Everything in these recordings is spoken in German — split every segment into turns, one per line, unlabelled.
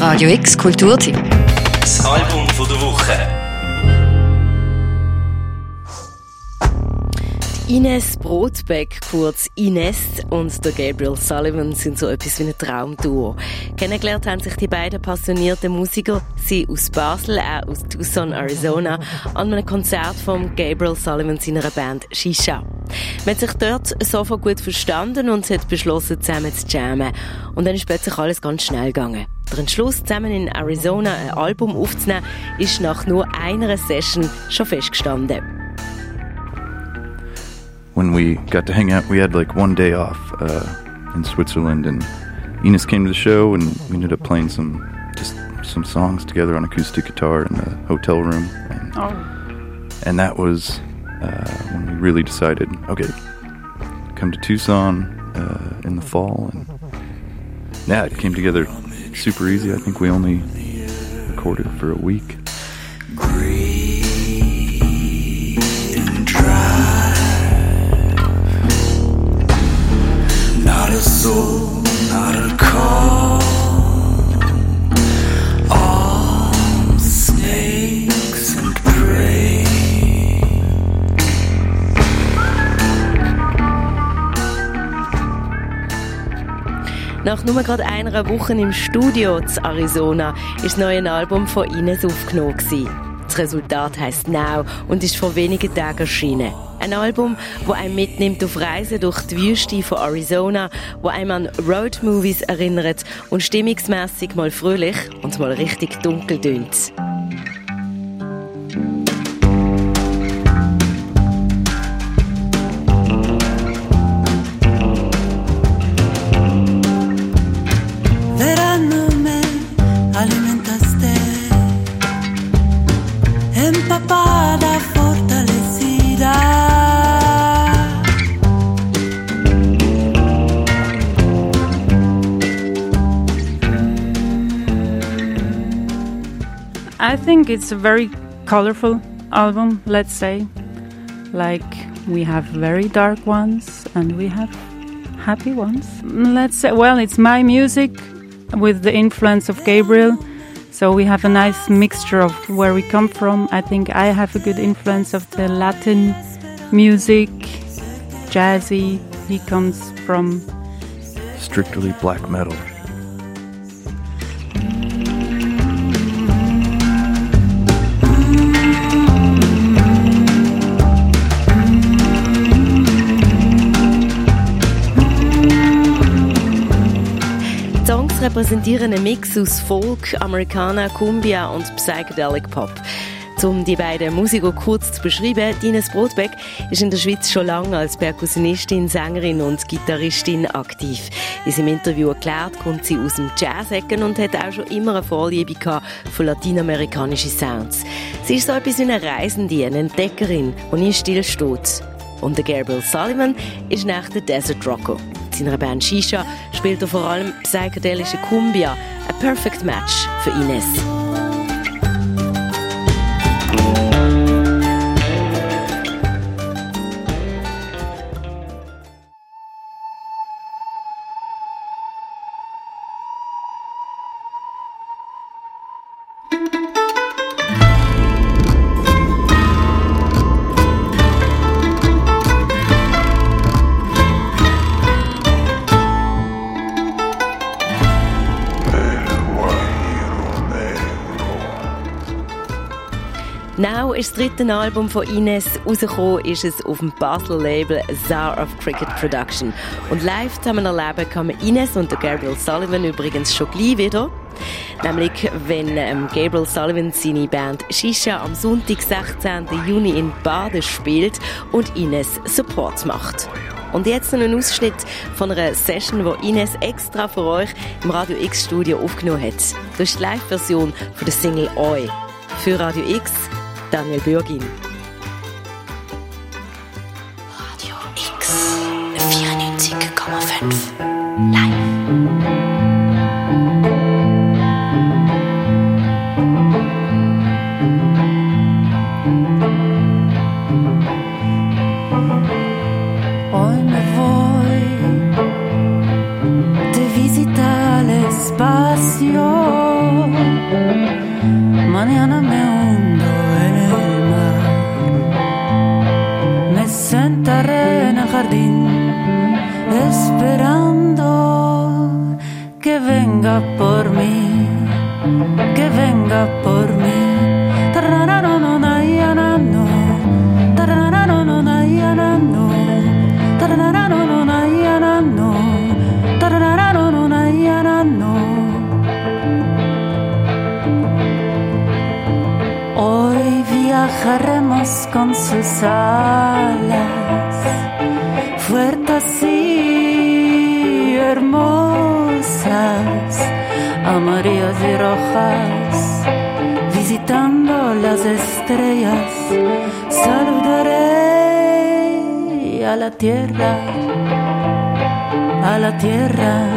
Radio X Kulturtipp.
Das Album von der Woche.
Ines Brotbeck, kurz Ines, und der Gabriel Sullivan sind so etwas wie ein Traumduo. Kennengelernt haben sich die beiden passionierten Musiker, sie aus Basel, er aus Tucson, Arizona, an einem Konzert von Gabriel Sullivan seiner Band Shisha. Man hat sich dort sofort gut verstanden und hat beschlossen, zusammen zu jammen. Und dann ist plötzlich alles ganz schnell gegangen. Der Entschluss, zusammen in Arizona ein Album aufzunehmen, ist nach nur einer Session schon festgestanden.
when we got to hang out, we had like one day off uh, in Switzerland, and Enos came to the show, and we ended up playing some just some songs together on acoustic guitar in the hotel room, and, oh. and that was uh, when we really decided, okay, come to Tucson uh, in the fall, and yeah, it came together super easy. I think we only recorded for a week.
soul,
Nach nur gerade einer Woche im Studio in Arizona ist das neue Album von Ines aufgenommen. Das Resultat heißt Now und ist vor wenigen Tagen erschienen. Ein Album, wo einem mitnimmt auf Reisen durch die Wüste von Arizona, wo einem an Roadmovies erinnert und stimmungsmäßig mal fröhlich und mal richtig dunkel tönt.
I think it's a very colorful album, let's say. Like we have very dark ones and we have happy ones. Let's say, well, it's my music with the influence of Gabriel. So we have a nice mixture of where we come from. I think I have a good influence of the Latin music, jazzy. He comes from
strictly black metal.
Repräsentieren einen Mix aus Folk, Americana, Cumbia und Psychedelic Pop. Um die beiden Musiker kurz zu beschreiben, Dines Brotbeck ist in der Schweiz schon lange als Perkussionistin, Sängerin und Gitarristin aktiv. In seinem Interview erklärt, kommt sie aus dem Jazz-Ecken und hat auch schon immer eine Vorliebe gehabt für lateinamerikanischen Sounds. Sie ist so etwas wie eine Reisende, eine Entdeckerin, die nie stillsteht. Und der Gabriel Sullivan ist nach der Desert Rocker seiner Band Shisha spielt er vor allem psychedelische Cumbia, ein Perfect Match für Ines. Now ist das dritte Album von Ines. Rausgekommen ist es auf dem Basel Label Czar of Cricket Production. Und live zusammen erleben kann man Ines und Gabriel Sullivan übrigens schon gleich wieder. Nämlich, wenn ähm, Gabriel Sullivan seine Band Shisha am Sonntag, 16. Juni in Baden spielt und Ines Support macht. Und jetzt noch ein Ausschnitt von einer Session, die Ines extra für euch im Radio X Studio aufgenommen hat. Das ist die Live-Version von der Single Oi. Für Radio X Daniel Bürgin.
Radio X 94,5 Live.
Hoy me voy de Hoy viajaremos con sus alas fuertes y hermosas, amarillas y rojas, visitando las estrellas, saludaré a la tierra, a la tierra.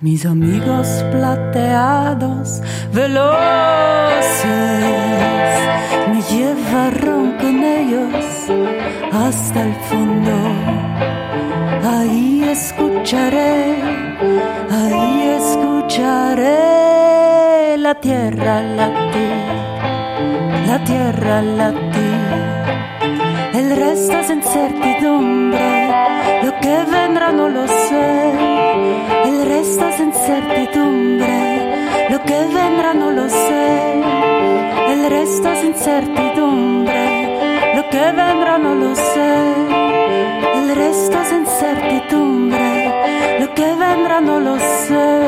Mis amigos plateados, veloces, me llevaron con ellos hasta el fondo. Ahí escucharé, ahí escucharé la tierra latir, la tierra latir. El resto es incertidumbre, lo que vendrá no lo sé. Es incertidumbre, lo que vendrá no lo sé. El resto es incertidumbre, lo que vendrá no lo sé. El resto es incertidumbre, lo que vendrá no lo sé.